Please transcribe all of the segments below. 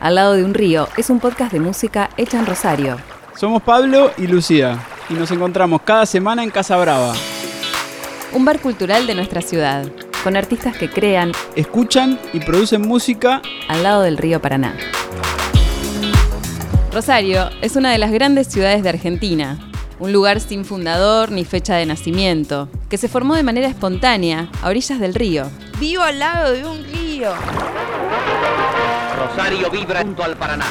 Al lado de un río es un podcast de música hecha en Rosario. Somos Pablo y Lucía y nos encontramos cada semana en Casa Brava. Un bar cultural de nuestra ciudad, con artistas que crean, Escuchan y producen música al lado del río Paraná. Rosario es una de las grandes ciudades de Argentina, un lugar sin fundador ni fecha de nacimiento, que se formó de manera espontánea a orillas del río. Vivo al lado de un río. Rosario vibra junto al Paraná.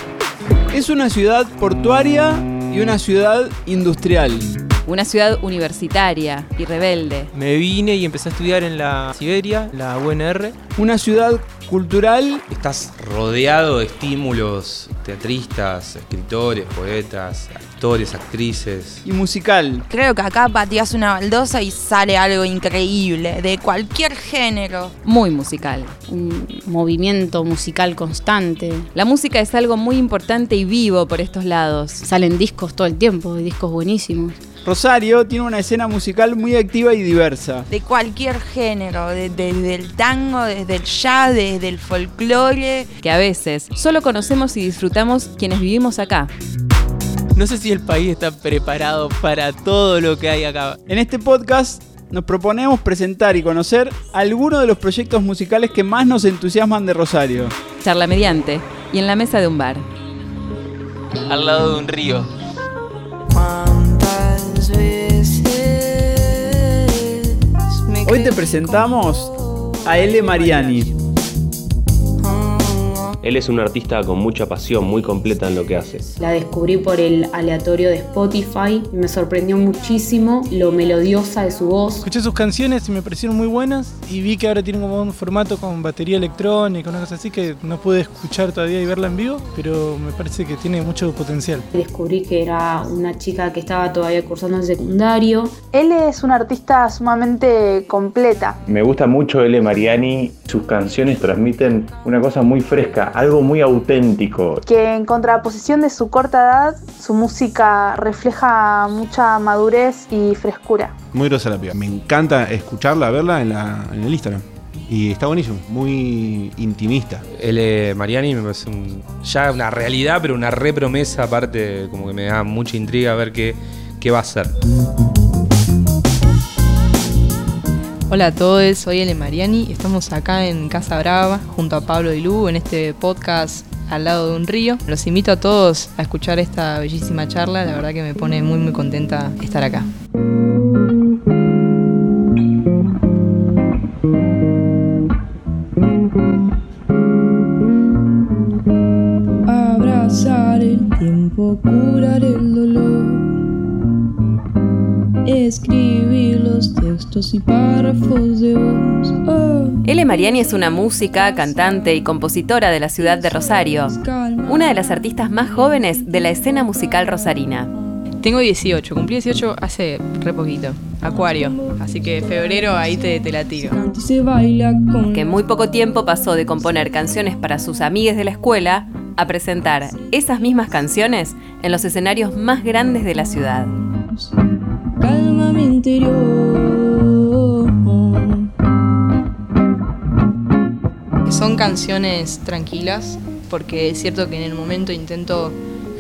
Es una ciudad portuaria y una ciudad industrial. Una ciudad universitaria y rebelde. Me vine y empecé a estudiar en la Siberia, la UNR. Una ciudad cultural Estás rodeado de estímulos, teatristas, escritores, poetas, actores, actrices. y musical. Creo que acá pateas una baldosa y sale algo increíble, de cualquier género. Muy musical. un movimiento musical constante. La música es algo muy importante y vivo por estos lados. Salen discos todo el tiempo, discos buenísimos. Rosario tiene una escena musical muy activa y diversa. De cualquier género, de- desde el tango, desde el jazz, desde el folclore. que a veces solo conocemos y disfrutamos quienes vivimos acá. No sé si el país está preparado para todo lo que hay acá. En este podcast nos proponemos presentar y conocer algunos de los proyectos musicales que más nos entusiasman de Rosario. Charla mediante y en la mesa de un bar. Al lado de un río. Hoy te presentamos a L. Mariani. Él es un artista con mucha pasión, muy completa en lo que hace. La descubrí por el aleatorio de Spotify y me sorprendió muchísimo lo melodiosa de su voz. Escuché sus canciones y me parecieron muy buenas y vi que ahora tienen como un formato con batería electrónica, una cosa así que no pude escuchar todavía y verla en vivo, pero me parece que tiene mucho potencial. Descubrí que era una chica que estaba todavía cursando el secundario. Él es una artista sumamente completa. Me gusta mucho L. Mariani, sus canciones transmiten una cosa muy fresca, algo muy auténtico. que en contraposición de su corta edad, su música refleja mucha madurez y frescura. Muy grosa la piba. Me encanta escucharla, verla en, la, en el Instagram. Y está buenísimo, muy intimista. L. Mariani me parece un- ya una realidad, pero una re promesa, aparte, como que me da mucha intriga ver qué, qué va a hacer. Hola a todos, soy Ele Mariani y estamos acá en Casa Brava junto a Pablo y Lu en este podcast al lado de un río. Los invito a todos a escuchar esta bellísima charla, la verdad que me pone muy muy contenta estar acá. Abrazar el tiempo, curar el dolor. Y párrafos de voz. Oh, L. Mariani es una música, cantante y compositora de la ciudad de Rosario, una de las artistas más jóvenes de la escena musical rosarina. Tengo 18, cumplí 18 hace re poquito, Acuario, así que febrero ahí te, te la tiro. Que en muy poco tiempo pasó de componer canciones para sus amigues de la escuela a presentar esas mismas canciones en los escenarios más grandes de la ciudad. calma mi interior. Son canciones tranquilas, porque es cierto que en el momento intento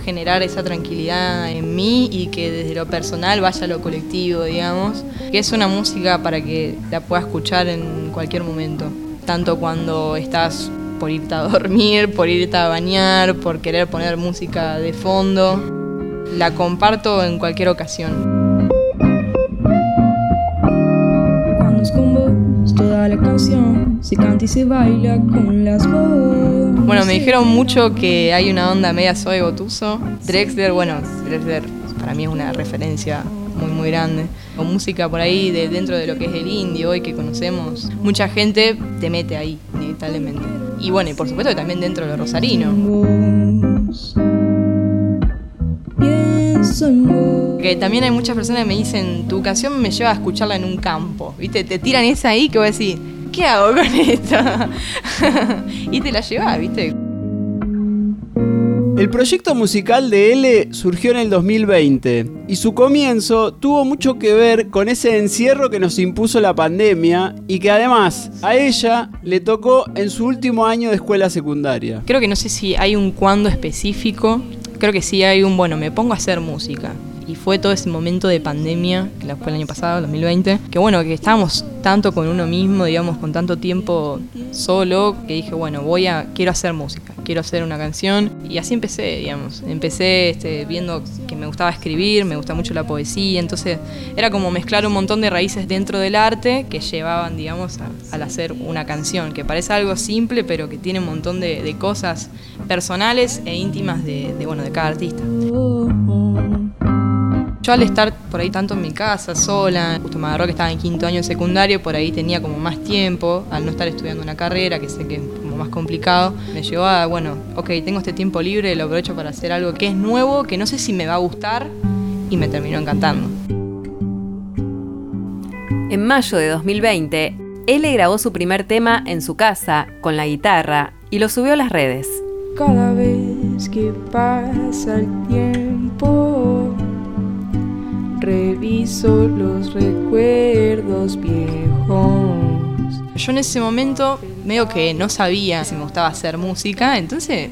generar esa tranquilidad en mí y que desde lo personal vaya a lo colectivo, digamos. Que es una música para que la puedas escuchar en cualquier momento, tanto cuando estás por irte a dormir, por irte a bañar, por querer poner música de fondo. La comparto en cualquier ocasión. La canción se canta y se baila con las voces. Bueno, me dijeron mucho que hay una onda media Zoe Gotuso. Drexler, bueno, Drexler para mí es una referencia muy muy grande. Con música por ahí de dentro de lo que es el indie hoy que conocemos, mucha gente te mete ahí, inevitablemente. Y bueno, y por supuesto que también dentro de lo rosarino. Que también hay muchas personas que me dicen, tu canción me lleva a escucharla en un campo. ¿Viste? Te tiran esa ahí que vos decís, ¿qué hago con esto? y te la llevas, ¿viste? El proyecto musical de L surgió en el 2020 y su comienzo tuvo mucho que ver con ese encierro que nos impuso la pandemia y que además a ella le tocó en su último año de escuela secundaria. Creo que no sé si hay un cuándo específico, creo que sí hay un, bueno, me pongo a hacer música. Y fue todo ese momento de pandemia, que fue el año pasado, 2020, que bueno, que estábamos tanto con uno mismo, digamos, con tanto tiempo solo, que dije, bueno, voy a, quiero hacer música, quiero hacer una canción. Y así empecé, digamos. Empecé este, viendo que me gustaba escribir, me gusta mucho la poesía, entonces era como mezclar un montón de raíces dentro del arte que llevaban, digamos, a- al hacer una canción, que parece algo simple, pero que tiene un montón de, de cosas personales e íntimas de, bueno, de cada artista. Yo al estar por ahí tanto en mi casa, sola, justo me agarró que estaba en quinto año de secundario, por ahí tenía como más tiempo, al no estar estudiando una carrera, que sé que es como más complicado, me llevó a, bueno, ok, tengo este tiempo libre, lo aprovecho para hacer algo que es nuevo, que no sé si me va a gustar, y me terminó encantando. En mayo de 2020, L grabó su primer tema en su casa con la guitarra y lo subió a las redes. Cada vez que pasa el tiempo, reviso los recuerdos viejos. Yo en ese momento medio que no sabía si me gustaba hacer música, entonces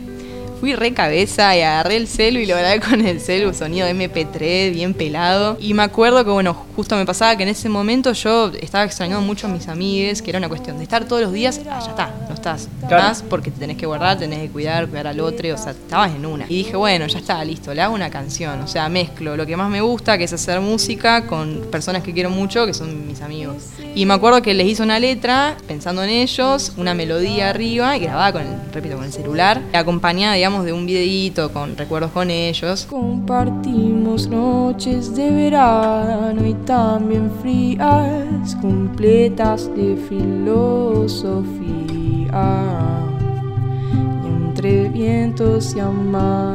fui re cabeza y agarré el celu y lo grabé con el celu, sonido MP3, bien pelado. Y me acuerdo que, bueno, justo me pasaba que en ese momento yo estaba extrañando mucho a mis amigues, que era una cuestión de estar todos los días, ah, ya está, no estás Claro. más porque te tenés que guardar, tenés que cuidar, cuidar al otro, o sea, estabas en una. Y dije, bueno, ya está, listo, le hago una canción, o sea, mezclo lo que más me gusta, que es hacer música, con personas que quiero mucho, que son mis amigos. Y me acuerdo que les hice una letra, pensando en ellos, una melodía arriba, y grabada con el, repito, con el celular, acompañada, digamos, de un videíto con recuerdos con ellos. Compartimos noches de verano y también frías, completas de filosofía. Y entre vientos y amaneceres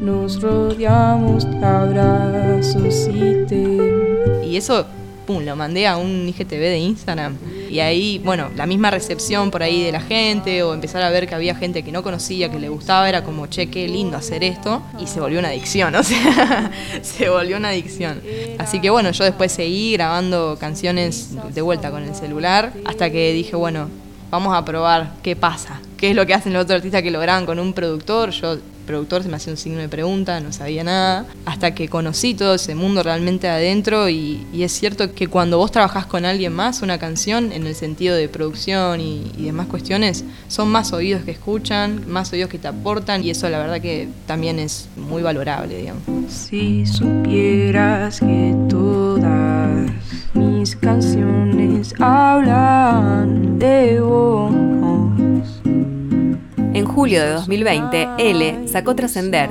nos rodeamos de abrazos y te Y eso, lo mandé a un IGTV de Instagram. Y ahí, bueno, la misma recepción por ahí de la gente, o empezar a ver que había gente que no conocía, que le gustaba, era como, che, qué lindo hacer esto. Y se volvió una adicción, o sea, se volvió una adicción. Así que bueno, yo después seguí grabando canciones de vuelta con el celular, hasta que dije, bueno, vamos a probar qué pasa, qué es lo que hacen los otros artistas que lo graban con un productor. Productor, se me hacía un signo de pregunta, no sabía nada, hasta que conocí todo ese mundo realmente adentro y, es cierto que cuando vos trabajás con alguien más, una canción, en el sentido de producción y, y demás cuestiones, son más oídos que escuchan, más oídos que te aportan y eso la verdad que también es muy valorable, digamos. Si supieras que todas mis canciones hablan de vos. En julio de 2020, L sacó Trascender,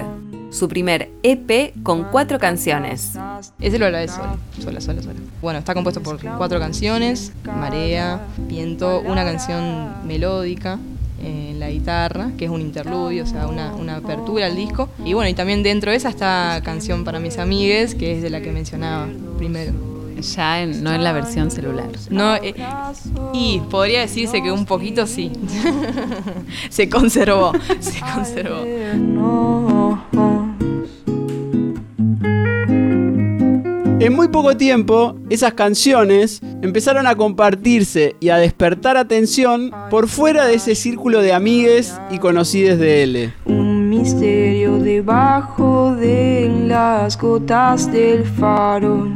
su primer EP con cuatro canciones. Ese lo grabé sola, sola, sola, sola. Bueno, está compuesto por cuatro canciones, Marea, Viento, una canción melódica en la guitarra, que es un interludio, o sea, una, una apertura al disco. Y bueno, y también dentro de esa está Canción para mis amigues, que es de la que mencionaba primero. Ya en- no en la versión celular. No, eh, y podría decirse que un poquito sí. se conservó, se conservó. En muy poco tiempo, esas canciones empezaron a compartirse y a despertar atención por fuera de ese círculo de amigues y conocides de L. Un misterio debajo de las gotas del faro.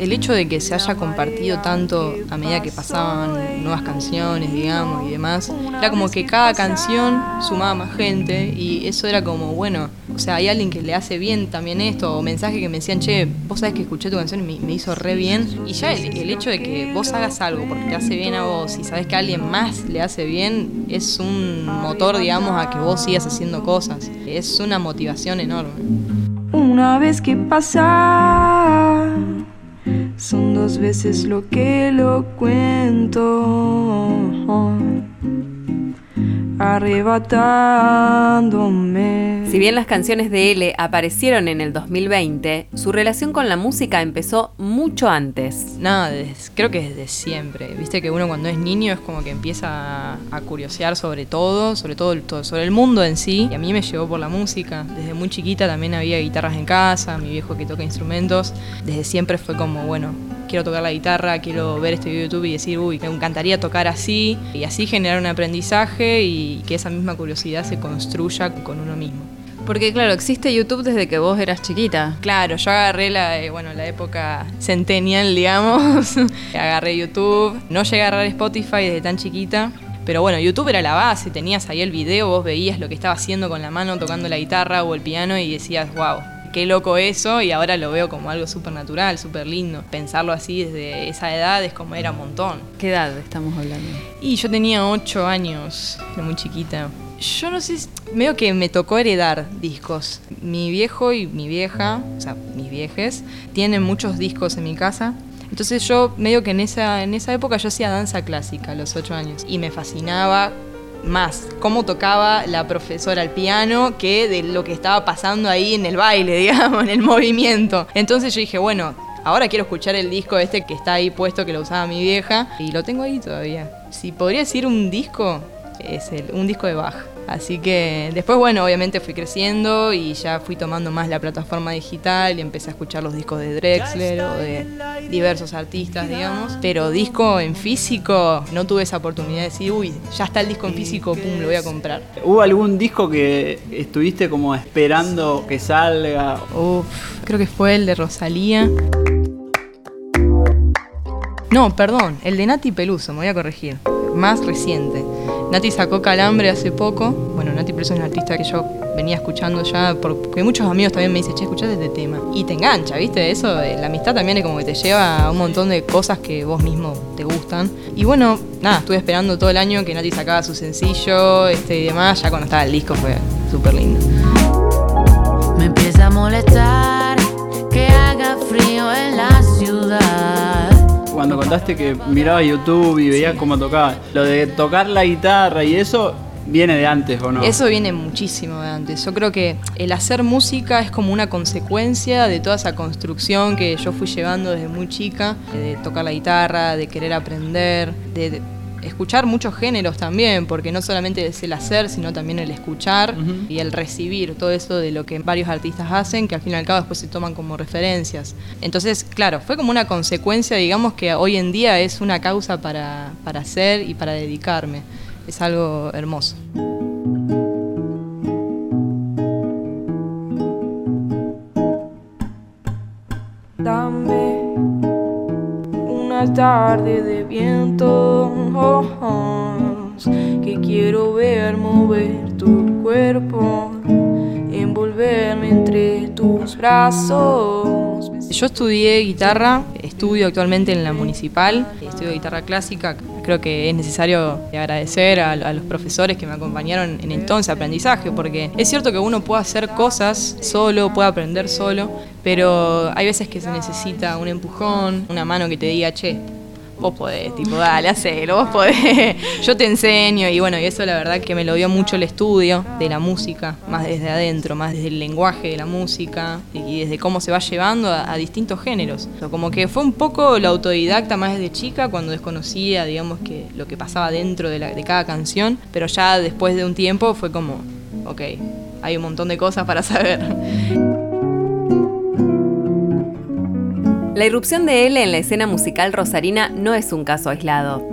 El hecho de que se haya compartido tanto a medida que pasaban nuevas canciones, digamos, y demás, era como que cada canción sumaba más gente y eso era como, bueno, o sea, hay alguien que le hace bien también esto, o mensajes que me decían, che, vos sabés que escuché tu canción y me, me hizo re bien. Y ya el, hecho de que vos hagas algo porque te hace bien a vos y sabés que alguien más le hace bien, es un motor, digamos, a que vos sigas haciendo cosas. Es una motivación enorme. Una vez que pasa, son dos veces lo que lo cuento. arrebatándome. Si bien las canciones de L aparecieron en el 2020, su relación con la música empezó mucho antes. No, creo que desde siempre. Viste que uno cuando es niño es como que empieza a, curiosear sobre todo, sobre todo, sobre el mundo en sí. Y a mí me llevó por la música. Desde muy chiquita también había guitarras en casa, mi viejo que toca instrumentos. Desde siempre fue como, bueno, quiero tocar la guitarra, quiero ver este video de YouTube y decir, uy, me encantaría tocar así. Y así generar un aprendizaje y que esa misma curiosidad se construya con uno mismo. Porque claro, existe YouTube desde que vos eras chiquita. Claro, yo agarré la, eh, bueno, la época centennial, digamos. agarré YouTube. No llegué a agarrar Spotify desde tan chiquita. Pero bueno, YouTube era la base, tenías ahí el video, vos veías lo que estaba haciendo con la mano, tocando la guitarra o el piano y decías, wow, qué loco eso. Y ahora lo veo como algo súper natural, súper lindo. Pensarlo así desde esa edad es como era un montón. ¿Qué edad estamos hablando? Y yo tenía 8 años, era muy chiquita. Yo no sé, medio que me tocó heredar discos. Mi viejo y mi vieja, o sea, mis viejes, tienen muchos discos en mi casa. Entonces yo medio que en esa, en esa época yo hacía danza clásica a los 8 años. Y me fascinaba más cómo tocaba la profesora el piano que de lo que estaba pasando ahí en el baile, digamos, en el movimiento. Entonces yo dije, bueno, ahora quiero escuchar el disco este que está ahí puesto, que lo usaba mi vieja, y lo tengo ahí todavía. Si podría decir un disco, es el, un disco de Bach. Así que después, bueno, obviamente fui creciendo y ya fui tomando más la plataforma digital y empecé a escuchar los discos de Drexler o de diversos artistas, digamos. Pero disco en físico, no tuve esa oportunidad de decir, uy, ya está el disco en físico, pum, lo voy a comprar. ¿Hubo algún disco que estuviste como esperando que salga? Uf, creo que fue el de Rosalía. No, perdón, el de Nati Peluso, me voy a corregir. Más reciente. Nati sacó Calambre hace poco. Bueno, Nati Peluso es una artista que yo venía escuchando ya, porque muchos amigos también me dicen, che, escuchate este tema. Y te engancha, ¿viste? Eso, de la amistad también es como que te lleva a un montón de cosas que vos mismo te gustan. Y bueno, nada, estuve esperando todo el año que Nati sacaba su sencillo este y demás. Ya cuando estaba el disco fue súper lindo. Me empieza a molestar que haga frío contaste que mirabas YouTube y veías cómo tocaba, lo de tocar la guitarra y eso viene de antes o no? Eso viene muchísimo de antes. Yo creo que el hacer música es como una consecuencia de toda esa construcción que yo fui llevando desde muy chica, de tocar la guitarra, de querer aprender, de, de escuchar muchos géneros también, porque no solamente es el hacer, sino también el escuchar y el recibir todo eso de lo que varios artistas hacen, que al fin y al cabo después se toman como referencias. Entonces, claro, fue como una consecuencia, digamos, que hoy en día es una causa para, para hacer y para dedicarme. Es algo hermoso. Dame tarde de viento que quiero ver mover tu cuerpo, envolverme entre tus brazos. Yo estudié guitarra, estudio actualmente en la municipal, estudio guitarra clásica. Creo que es necesario agradecer a, a los profesores que me acompañaron en entonces aprendizaje, porque es cierto que uno puede hacer cosas solo, puede aprender solo, pero hay veces que se necesita un empujón, una mano que te diga, che, vos podés, tipo, dale, hacelo, vos podés, yo te enseño. Y bueno, y eso la verdad que me lo dio mucho el estudio de la música, más desde adentro, más desde el lenguaje de la música y desde cómo se va llevando a, a distintos géneros. Como que fue un poco la autodidacta más desde chica, cuando desconocía, digamos, que lo que pasaba dentro de, la- de cada canción, pero ya después de un tiempo fue como, ok, hay un montón de cosas para saber. La irrupción de L en la escena musical rosarina no es un caso aislado.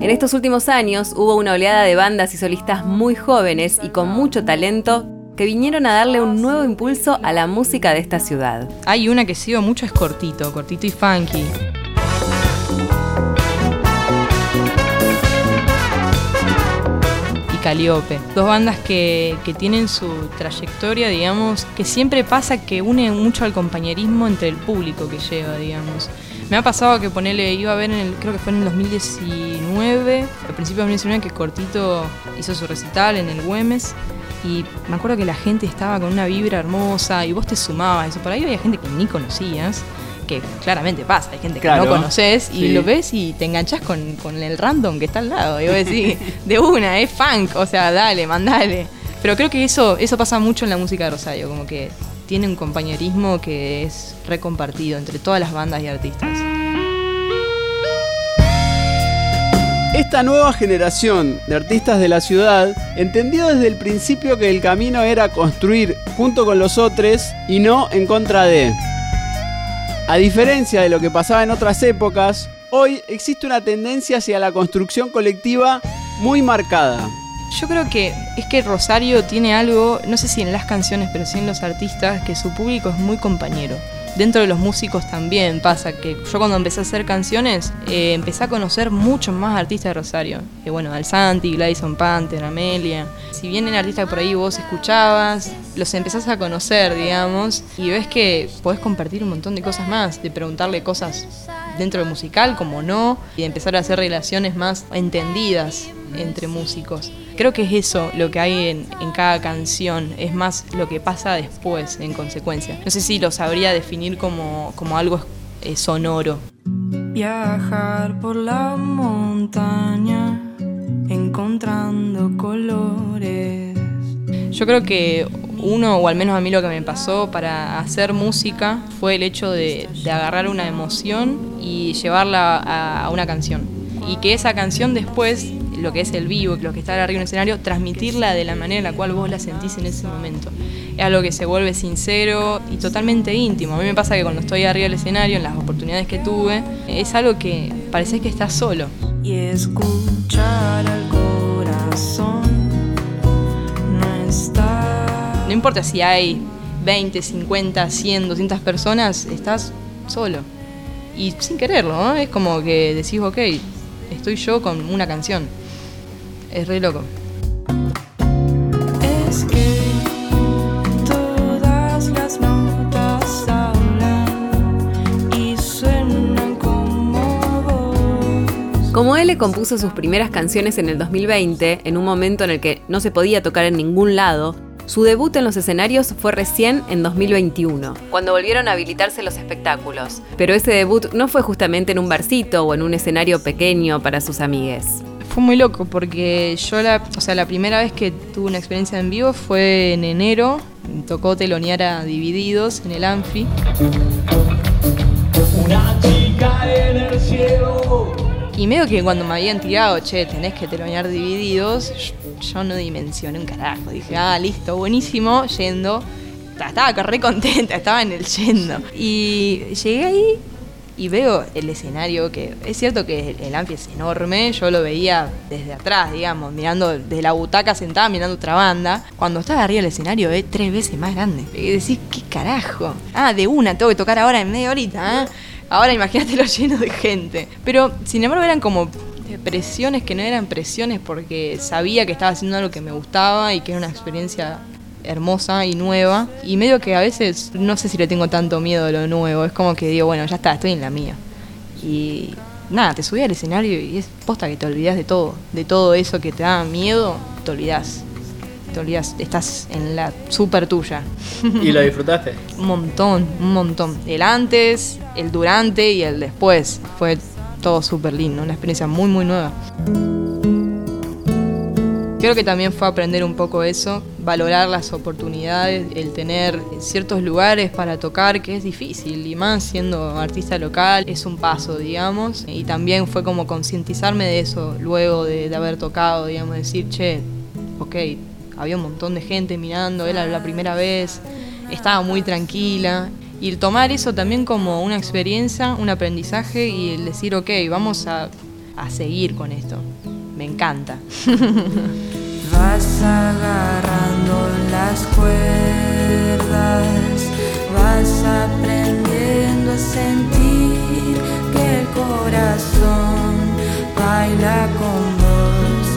En estos últimos años hubo una oleada de bandas y solistas muy jóvenes y con mucho talento que vinieron a darle un nuevo impulso a la música de esta ciudad. Hay una que sigo mucho, es cortito, cortito y funky. Caliope. Dos bandas que, tienen su trayectoria, digamos, que siempre pasa que une mucho al compañerismo entre el público que lleva, digamos. Me ha pasado que ponerle, iba a ver en creo que fue en el 2019, al principio de 2019 que Cortito hizo su recital en el Güemes y me acuerdo que la gente estaba con una vibra hermosa y vos te sumabas eso. Por ahí había gente que ni conocías, que claramente pasa, hay gente que Claro. no conoces y Sí. lo ves y te enganchas con, con el random que está al lado. Y vos decís, de una, es funk, o sea, dale, mandale. Pero creo que eso, eso pasa mucho en la música de Rosario, como que tiene un compañerismo que es recompartido entre todas las bandas y artistas. Esta nueva generación de artistas de la ciudad entendió desde el principio que el camino era construir junto con los otros y no en contra de. A diferencia de lo que pasaba en otras épocas, hoy existe una tendencia hacia la construcción colectiva muy marcada. Yo creo que es que Rosario tiene algo, no sé si en las canciones, pero sí en los artistas, que su público es muy compañero. Dentro de los músicos también pasa que yo cuando empecé a hacer canciones eh, empecé a conocer muchos más artistas de Rosario. Que bueno, Alzanti, Gladison Panther, Amelia. Si vienen artistas que por ahí vos escuchabas, los empezás a conocer, digamos, y ves que podés compartir un montón de cosas más, de preguntarle cosas dentro del musical como no, y de empezar a hacer relaciones más entendidas entre músicos. Creo que es eso lo que hay en, en cada canción, es más lo que pasa después en consecuencia. No sé si lo sabría definir como, como algo eh, sonoro. Viajar por la montaña, encontrando colores. Yo creo que uno, o al menos a mí lo que me pasó para hacer música, fue el hecho de, de agarrar una emoción y llevarla a, a una canción. Y que esa canción después, lo que es el vivo, lo que está arriba en el escenario, transmitirla de la manera en la cual vos la sentís en ese momento. Es algo que se vuelve sincero y totalmente íntimo. A mí me pasa que cuando estoy arriba del escenario, en las oportunidades que tuve, es algo que parece que estás solo. Y escuchar al corazón. No importa si hay 20, 50, 100, 200 personas, estás solo. Y sin quererlo, ¿no? Es como que decís, ok, estoy yo con una canción. Es re loco. Es que todas las notas hablan y suenan como vos. Como él compuso sus primeras canciones en el 2020, en un momento en el que no se podía tocar en ningún lado, su debut en los escenarios fue recién en 2021, cuando volvieron a habilitarse los espectáculos. Pero ese debut no fue justamente en un barcito o en un escenario pequeño para sus amigues. Fue muy loco porque yo la, o sea, la primera vez que tuve una experiencia en vivo fue en enero. Me tocó telonear a Divididos en el Anfi. Una chica en el cielo. Y medio que cuando me habían tirado, che, tenés que telonear Divididos, yo no dimensioné un carajo. Dije, ah, listo, buenísimo, yendo. Estaba re contenta, estaba en el yendo. Y llegué ahí y veo el escenario, que es cierto que el Anfi es enorme, yo lo veía desde atrás, digamos, mirando desde la butaca sentada, mirando otra banda. Cuando estaba arriba del escenario es tres veces más grande. Y decís, ¿qué carajo? Ah, de una, tengo que tocar ahora en media horita, ¿eh? Ahora imagínatelo lleno de gente. Pero, sin embargo, eran como presiones que no eran presiones porque sabía que estaba haciendo algo que me gustaba y que era una experiencia hermosa y nueva. Y medio que a veces no sé si le tengo tanto miedo a lo nuevo. Es como que digo, bueno, ya está, estoy en la mía. Y nada, te subí al escenario y es posta que te olvidas de todo. De todo eso que te da miedo, te olvidas. Te olvidas, estás en la super tuya. ¿Y lo disfrutaste? Un montón, un montón. El antes, el durante y el después. Fue todo súper lindo, una experiencia muy, muy nueva. Creo que también fue aprender un poco eso, valorar las oportunidades, el tener ciertos lugares para tocar, que es difícil, y más siendo artista local, es un paso, digamos. Y también fue como concientizarme de eso luego de, de haber tocado, digamos, decir, che, ok, había un montón de gente mirando, era la primera vez, estaba muy tranquila. Y el tomar eso también como una experiencia, un aprendizaje y el decir, ok, vamos a, a seguir con esto. Me encanta. Vas agarrando las cuerdas, vas aprendiendo a sentir que el corazón baila con vos,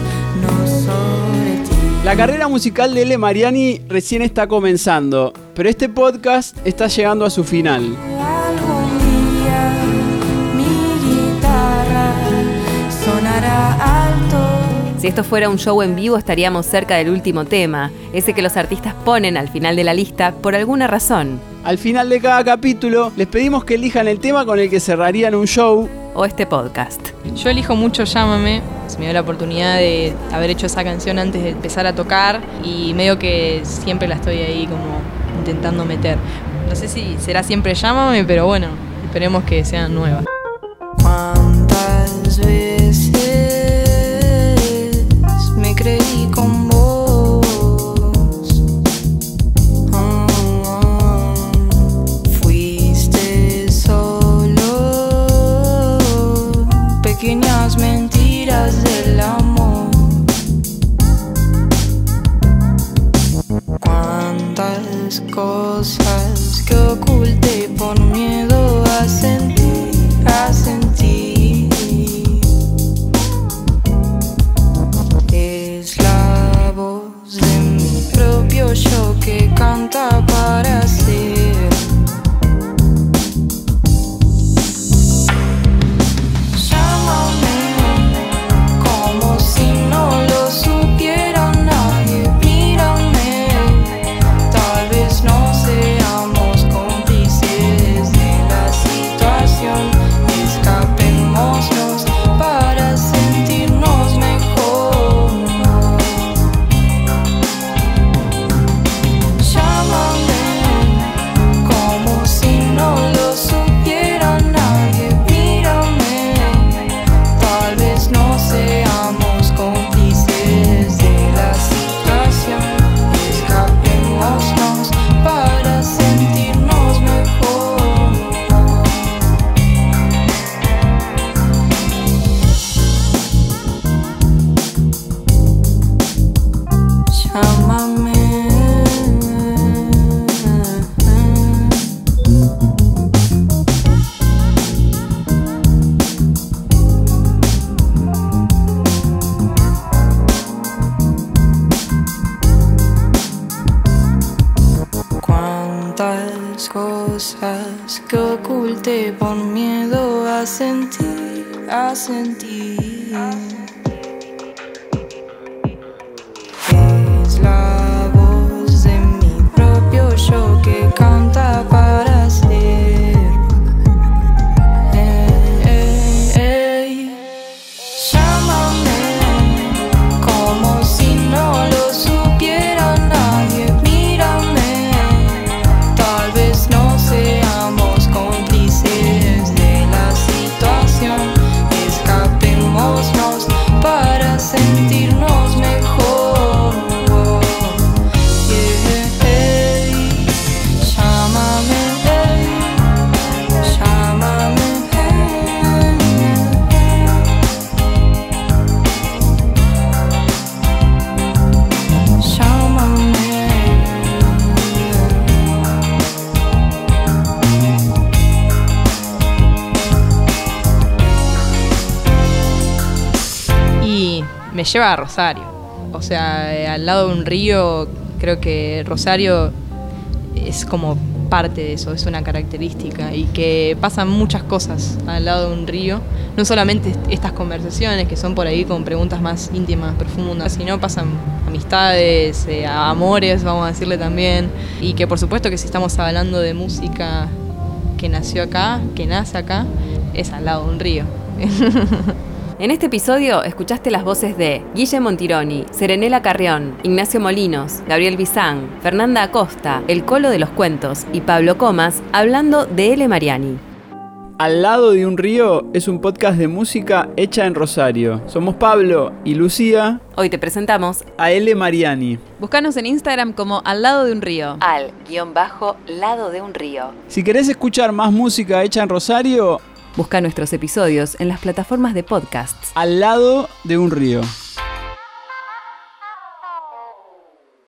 no sobre ti. La carrera musical de L. Mariani recién está comenzando, pero este podcast está llegando a su final. Si esto fuera un show en vivo estaríamos cerca del último tema, ese que los artistas ponen al final de la lista por alguna razón. Al final de cada capítulo les pedimos que elijan el tema con el que cerrarían un show o este podcast. Yo elijo mucho Llámame. Se me dio la oportunidad de haber hecho esa canción antes de empezar a tocar y medio que siempre la estoy ahí como intentando meter. No sé si será siempre Llámame, pero bueno, esperemos que sea nueva. Cosas que oculté por miedo a cosas que oculté por miedo a sentir, a sentir. Lleva a Rosario. O sea, eh, al lado de un río, creo que Rosario es como parte de eso, es una característica y que pasan muchas cosas al lado de un río. No solamente est- estas conversaciones que son por ahí con preguntas más íntimas, profundas, sino pasan amistades, eh, amores, vamos a decirle también. Y que por supuesto que si estamos hablando de música que nació acá, que nace acá, es al lado de un río. En este episodio escuchaste las voces de Guille Montironi, Serenela Carrión, Ignacio Molinos, Gabriel Bizán, Fernanda Acosta, El Colo de los Cuentos y Pablo Comas hablando de L. Mariani. Al lado de un río es un podcast de música hecha en Rosario. Somos Pablo y Lucía. Hoy te presentamos a L. Mariani. Búscanos en Instagram como Al lado de un río. Al guion bajo lado de un río. Si querés escuchar más música hecha en Rosario, Busca nuestros episodios en las plataformas de podcasts. al lado de un río.